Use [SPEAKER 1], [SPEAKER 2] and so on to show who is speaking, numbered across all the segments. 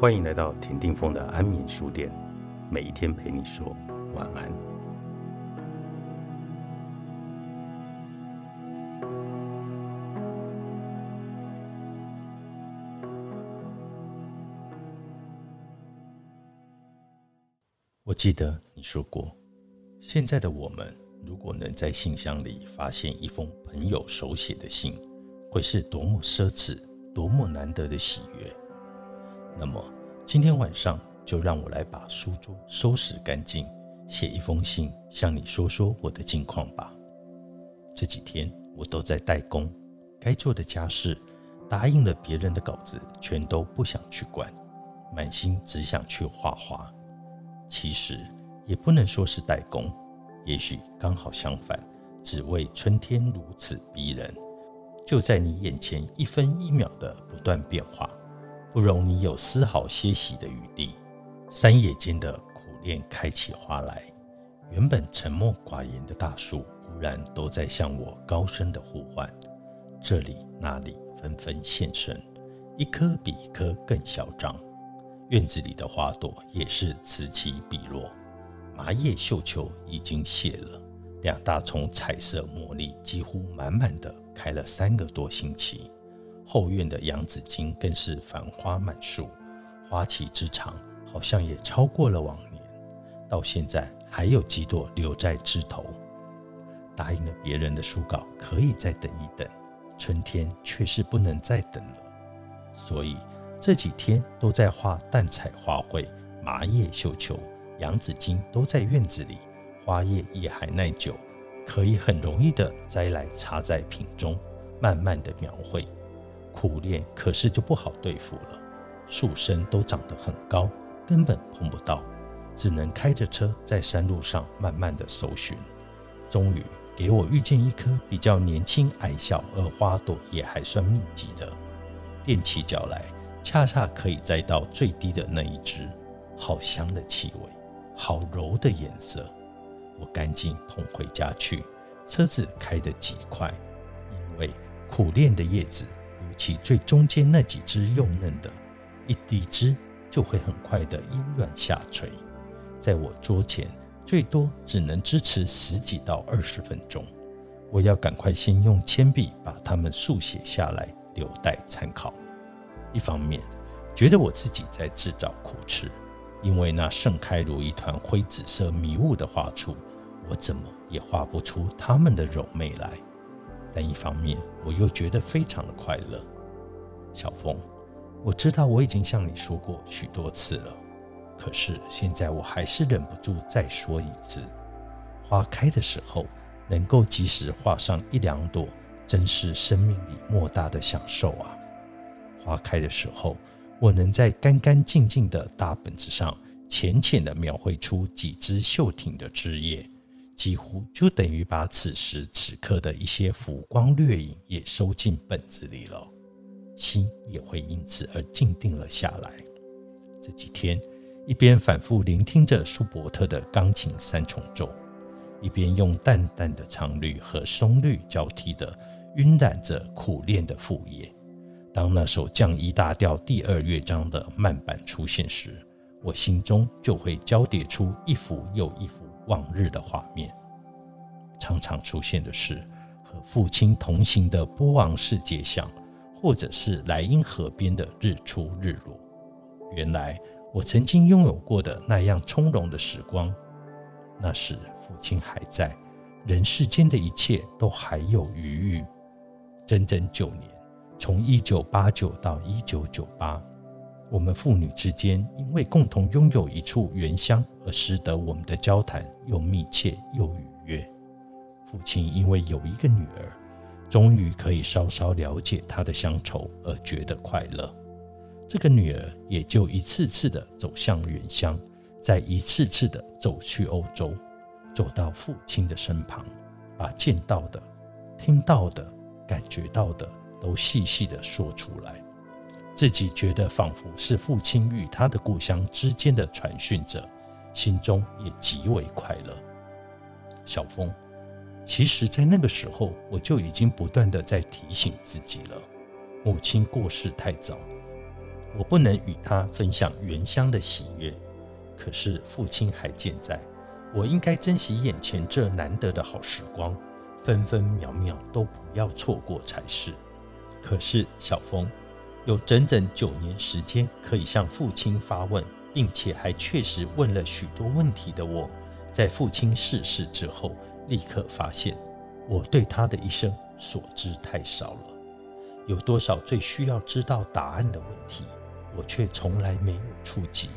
[SPEAKER 1] 欢迎来到田定峰的安眠书店，每一天陪你说晚安。我记得你说过，现在的我们如果能在信箱里发现一封朋友手写的信，会是多么奢侈、多么难得的喜悦。那么今天晚上就让我来把书桌收拾干净，写一封信向你说说我的近况吧。这几天我都在代工，该做的家事、答应了别人的稿子，全都不想去管，满心只想去画画。其实也不能说是代工，也许刚好相反，只为春天如此逼人，就在你眼前一分一秒的不断变化。不容你有丝毫歇息的余地。山野间的苦练开起花来，原本沉默寡言的大树，忽然都在向我高声的呼唤。这里那里纷纷现身，一棵比一棵更嚣张。院子里的花朵也是此起彼落。麻叶绣球已经谢了，两大丛彩色茉莉几乎满满的开了三个多星期。后院的洋紫荆更是繁花满树，花期之长好像也超过了往年。到现在还有几朵留在枝头。答应了别人的书稿可以再等一等，春天却是不能再等了。所以这几天都在画淡彩花卉，麻叶绣球、洋紫荆都在院子里，花叶也还耐久，可以很容易的摘来插在瓶中，慢慢的描绘。苦练可是就不好对付了，树身都长得很高，根本碰不到，只能开着车在山路上慢慢的搜寻。终于给我遇见一棵比较年轻矮小，而花朵也还算密集的，踮起脚来，恰恰可以摘到最低的那一只。好香的气味，好柔的颜色，我赶紧捧回家去。车子开得极快，因为苦练的叶子。其最中间那几枝幼嫩的，一滴汁就会很快的阴软下垂，在我桌前最多只能支持十几到二十分钟。我要赶快先用铅笔把它们速写下来，留待参考。一方面觉得我自己在自找苦吃，因为那盛开如一团灰紫色迷雾的画处，我怎么也画不出它们的柔媚来。但一方面，我又觉得非常的快乐。小峰，我知道我已经向你说过许多次了，可是现在我还是忍不住再说一次：花开的时候，能够及时画上一两朵，真是生命里莫大的享受啊！花开的时候，我能在干干净净的大本子上，浅浅的描绘出几枝秀挺的枝叶。几乎就等于把此时此刻的一些浮光掠影也收进本子里了，心也会因此而静定了下来。这几天，一边反复聆听着舒伯特的钢琴三重奏，一边用淡淡的长律和松律交替的晕染着苦练的副业。当那首降一大调第二乐章的慢板出现时，我心中就会交叠出一幅又一幅。往日的画面，常常出现的是和父亲同行的波王式街巷，或者是莱茵河边的日出日落。原来我曾经拥有过的那样从容的时光，那时父亲还在，人世间的一切都还有余裕。整整九年，从一九八九到一九九八。我们父女之间，因为共同拥有一处原乡，而使得我们的交谈又密切又愉悦。父亲因为有一个女儿，终于可以稍稍了解他的乡愁，而觉得快乐。这个女儿也就一次次的走向原乡，再一次次的走去欧洲，走到父亲的身旁，把见到的、听到的、感觉到的，都细细的说出来。自己觉得仿佛是父亲与他的故乡之间的传讯者，心中也极为快乐。小峰，其实，在那个时候，我就已经不断的在提醒自己了：母亲过世太早，我不能与他分享原乡的喜悦。可是父亲还健在，我应该珍惜眼前这难得的好时光，分分秒秒都不要错过才是。可是小峰有整整九年时间可以向父亲发问，并且还确实问了许多问题的我，在父亲逝世之后，立刻发现我对他的一生所知太少了。有多少最需要知道答案的问题，我却从来没有触及。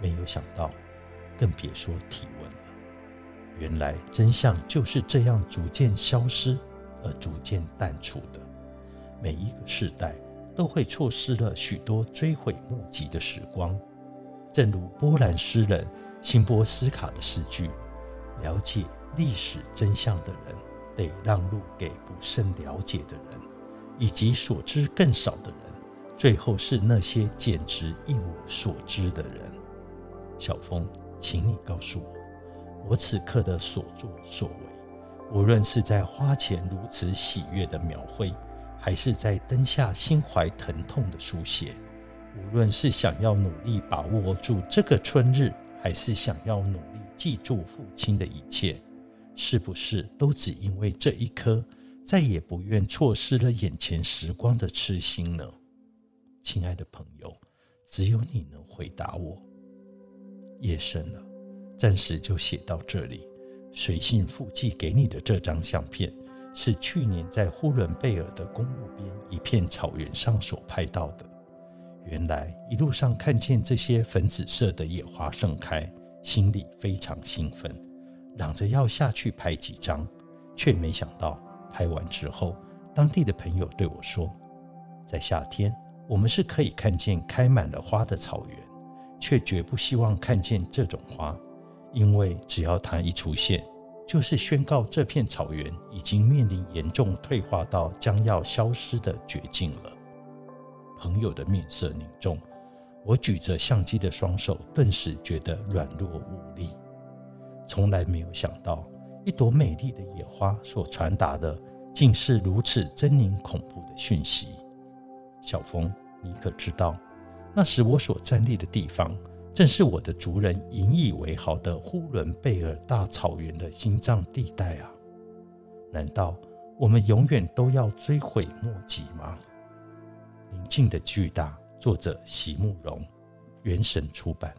[SPEAKER 1] 没有想到，更别说提问了。原来真相就是这样逐渐消失，而逐渐淡出的。每一个世代都会错失了许多追悔莫及的时光。正如波兰诗人辛波斯卡的诗句：“了解历史真相的人，得让路给不甚了解的人，以及所知更少的人。最后是那些简直一无所知的人。”小峰，请你告诉我，我此刻的所作所为，无论是在花前如此喜悦的描绘，还是在灯下心怀疼痛的书写，无论是想要努力把握住这个春日，还是想要努力记住父亲的一切，是不是都只因为这一颗再也不愿错失了眼前时光的痴心呢？亲爱的朋友，只有你能回答我。夜深了，暂时就写到这里。随信附寄给你的这张相片，是去年在呼伦贝尔的公路边一片草原上所拍到的。原来一路上看见这些粉紫色的野花盛开，心里非常兴奋，嚷着要下去拍几张，却没想到拍完之后，当地的朋友对我说，在夏天我们是可以看见开满了花的草原。却绝不希望看见这种花，因为只要它一出现，就是宣告这片草原已经面临严重退化到将要消失的绝境了。朋友的面色凝重，我举着相机的双手顿时觉得软弱无力。从来没有想到，一朵美丽的野花所传达的，竟是如此狰狞恐怖的讯息。小峰，你可知道？那时我所站立的地方，正是我的族人引以为豪的呼伦贝尔大草原的心脏地带啊！难道我们永远都要追悔莫及吗？宁静的巨大，作者席慕容，原神出版。